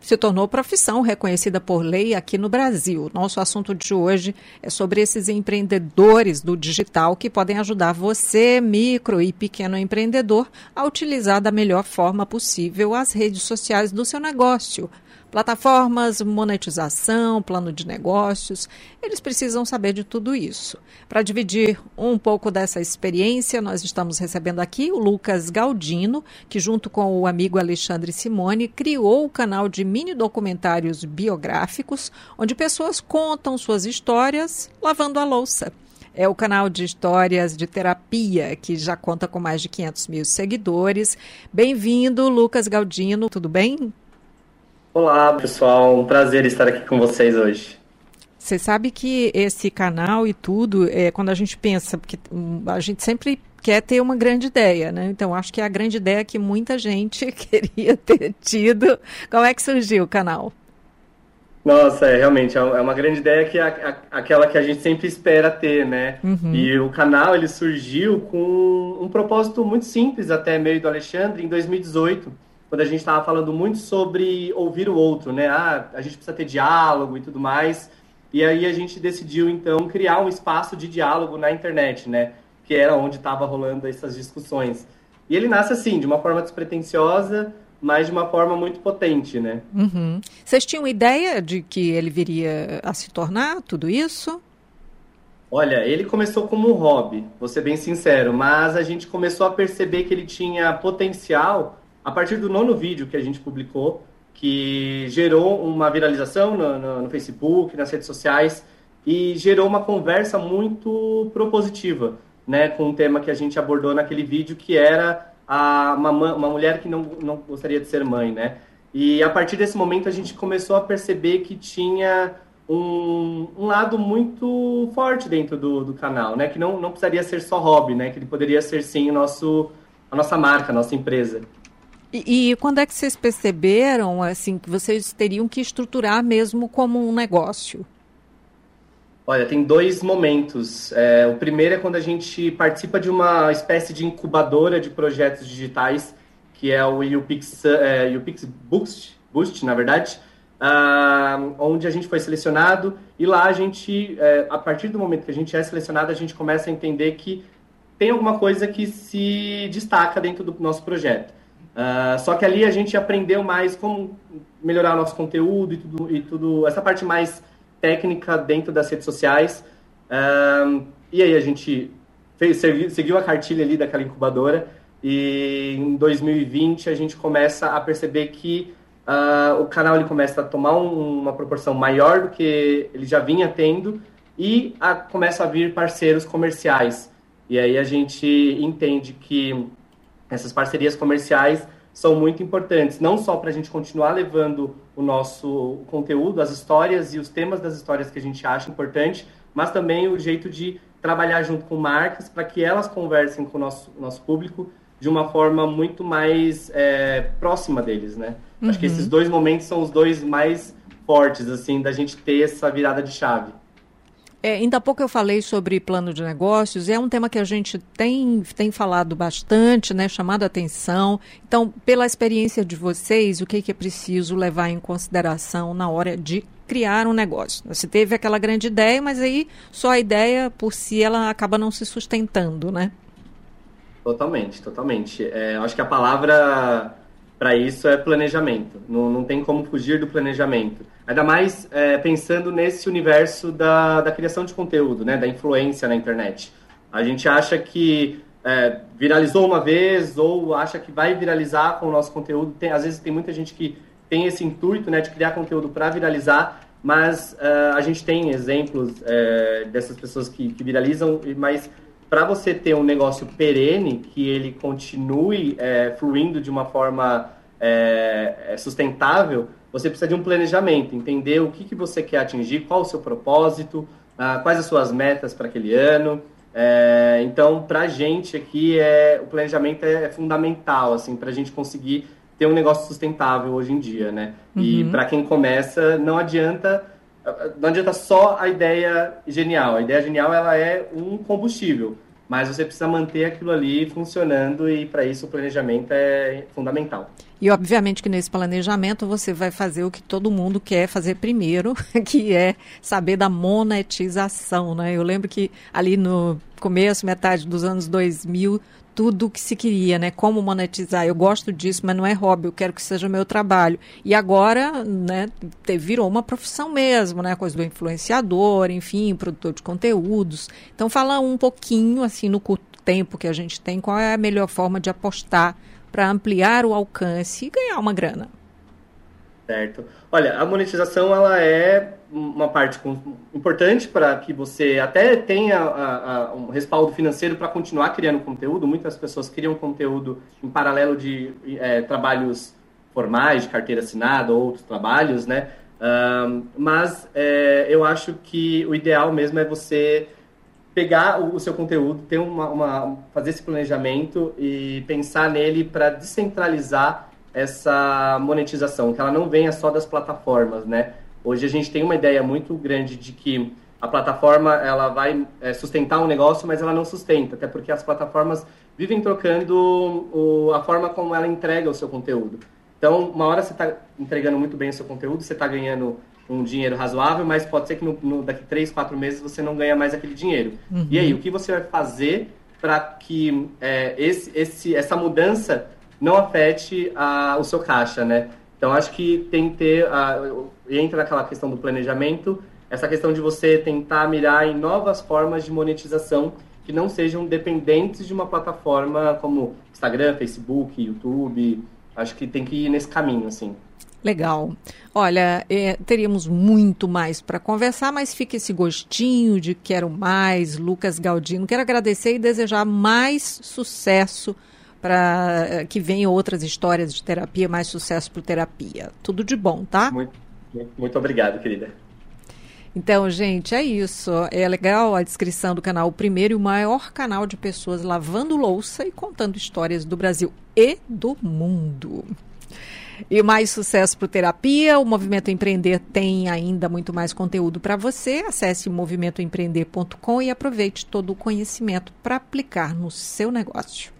se tornou profissão reconhecida por lei aqui no Brasil. Nosso assunto de hoje é sobre esses empreendedores do digital que podem ajudar você, micro e pequeno empreendedor, a utilizar da melhor forma possível as redes sociais do seu negócio Plataformas, monetização, plano de negócios, eles precisam saber de tudo isso. Para dividir um pouco dessa experiência, nós estamos recebendo aqui o Lucas Galdino, que, junto com o amigo Alexandre Simone, criou o canal de mini documentários biográficos, onde pessoas contam suas histórias lavando a louça. É o canal de histórias de terapia, que já conta com mais de 500 mil seguidores. Bem-vindo, Lucas Galdino, tudo bem? Olá, pessoal. Um prazer estar aqui com vocês hoje. Você sabe que esse canal e tudo, é, quando a gente pensa, porque hum, a gente sempre quer ter uma grande ideia, né? Então, acho que é a grande ideia que muita gente queria ter tido. Como é que surgiu o canal? Nossa, é, realmente, é, é uma grande ideia que é aquela que a gente sempre espera ter, né? Uhum. E o canal, ele surgiu com um propósito muito simples, até meio do Alexandre, em 2018 quando a gente estava falando muito sobre ouvir o outro, né? Ah, a gente precisa ter diálogo e tudo mais. E aí a gente decidiu, então, criar um espaço de diálogo na internet, né? Que era onde estava rolando essas discussões. E ele nasce assim, de uma forma despretensiosa, mas de uma forma muito potente, né? Uhum. Vocês tinham ideia de que ele viria a se tornar tudo isso? Olha, ele começou como um hobby, vou ser bem sincero, mas a gente começou a perceber que ele tinha potencial a partir do nono vídeo que a gente publicou, que gerou uma viralização no, no, no Facebook, nas redes sociais, e gerou uma conversa muito propositiva, né, com um tema que a gente abordou naquele vídeo, que era a, uma, uma mulher que não, não gostaria de ser mãe, né? E a partir desse momento a gente começou a perceber que tinha um, um lado muito forte dentro do, do canal, né? Que não, não precisaria ser só hobby, né? Que ele poderia ser sim o nosso, a nossa marca, a nossa empresa. E, e, quando é que vocês perceberam assim que vocês teriam que estruturar mesmo como um negócio? Olha, tem dois momentos. É, o primeiro é quando a gente participa de uma espécie de incubadora de projetos digitais, que é o UPix, é, UPix Boost, Boost, na verdade, uh, onde a gente foi selecionado e lá a gente, é, a partir do momento que a gente é selecionado, a gente começa a entender que tem alguma coisa que se destaca dentro do nosso projeto. Uh, só que ali a gente aprendeu mais como melhorar nosso conteúdo e tudo, e tudo essa parte mais técnica dentro das redes sociais. Uh, e aí a gente fez, seguiu a cartilha ali daquela incubadora e em 2020 a gente começa a perceber que uh, o canal ele começa a tomar um, uma proporção maior do que ele já vinha tendo e a, começa a vir parceiros comerciais. E aí a gente entende que essas parcerias comerciais são muito importantes, não só para a gente continuar levando o nosso conteúdo, as histórias e os temas das histórias que a gente acha importante, mas também o jeito de trabalhar junto com marcas para que elas conversem com o nosso, nosso público de uma forma muito mais é, próxima deles, né? Uhum. Acho que esses dois momentos são os dois mais fortes, assim, da gente ter essa virada de chave. É, ainda há pouco eu falei sobre plano de negócios, é um tema que a gente tem, tem falado bastante, né, chamado a atenção. Então, pela experiência de vocês, o que, que é preciso levar em consideração na hora de criar um negócio? Você teve aquela grande ideia, mas aí só a ideia por si ela acaba não se sustentando, né? Totalmente, totalmente. É, acho que a palavra para isso é planejamento. Não, não tem como fugir do planejamento. Ainda mais é, pensando nesse universo da, da criação de conteúdo, né, da influência na internet. A gente acha que é, viralizou uma vez ou acha que vai viralizar com o nosso conteúdo. Tem, às vezes tem muita gente que tem esse intuito né, de criar conteúdo para viralizar, mas uh, a gente tem exemplos uh, dessas pessoas que, que viralizam, mas para você ter um negócio perene, que ele continue uh, fluindo de uma forma sustentável, você precisa de um planejamento, entender o que, que você quer atingir, qual o seu propósito, uh, quais as suas metas para aquele ano. É, então, para a gente aqui, é, o planejamento é, é fundamental, assim, para a gente conseguir ter um negócio sustentável hoje em dia, né? Uhum. E para quem começa, não adianta não adianta só a ideia genial. A ideia genial ela é um combustível, mas você precisa manter aquilo ali funcionando e para isso o planejamento é fundamental. E obviamente que nesse planejamento você vai fazer o que todo mundo quer fazer primeiro, que é saber da monetização, né? Eu lembro que ali no começo, metade dos anos 2000, tudo o que se queria, né? Como monetizar. Eu gosto disso, mas não é hobby, eu quero que seja meu trabalho. E agora, né, virou uma profissão mesmo, né? Coisa do influenciador, enfim, produtor de conteúdos. Então fala um pouquinho, assim, no curto tempo que a gente tem, qual é a melhor forma de apostar para ampliar o alcance e ganhar uma grana. Certo. Olha, a monetização ela é uma parte importante para que você até tenha a, a, um respaldo financeiro para continuar criando conteúdo. Muitas pessoas criam conteúdo em paralelo de é, trabalhos formais, de carteira assinada, ou outros trabalhos, né? Um, mas é, eu acho que o ideal mesmo é você pegar o, o seu conteúdo, ter uma, uma, fazer esse planejamento e pensar nele para descentralizar essa monetização, que ela não venha só das plataformas, né? Hoje a gente tem uma ideia muito grande de que a plataforma ela vai é, sustentar um negócio, mas ela não sustenta, até porque as plataformas vivem trocando o, a forma como ela entrega o seu conteúdo. Então, uma hora você está entregando muito bem o seu conteúdo, você está ganhando um dinheiro razoável, mas pode ser que no, no, daqui três, quatro meses você não ganha mais aquele dinheiro. Uhum. E aí, o que você vai fazer para que é, esse, esse, essa mudança não afete a, o seu caixa, né? Então, acho que tem que ter, a, entra naquela questão do planejamento, essa questão de você tentar mirar em novas formas de monetização que não sejam dependentes de uma plataforma como Instagram, Facebook, YouTube. Acho que tem que ir nesse caminho, assim. Legal. Olha, é, teríamos muito mais para conversar, mas fica esse gostinho de quero mais, Lucas Galdino. Quero agradecer e desejar mais sucesso para eh, que venham outras histórias de terapia, mais sucesso para terapia. Tudo de bom, tá? Muito, muito obrigado, querida. Então, gente, é isso. É legal a descrição do canal, o primeiro e o maior canal de pessoas lavando louça e contando histórias do Brasil e do mundo. E mais sucesso para terapia. O Movimento Empreender tem ainda muito mais conteúdo para você. Acesse movimentoempreender.com e aproveite todo o conhecimento para aplicar no seu negócio.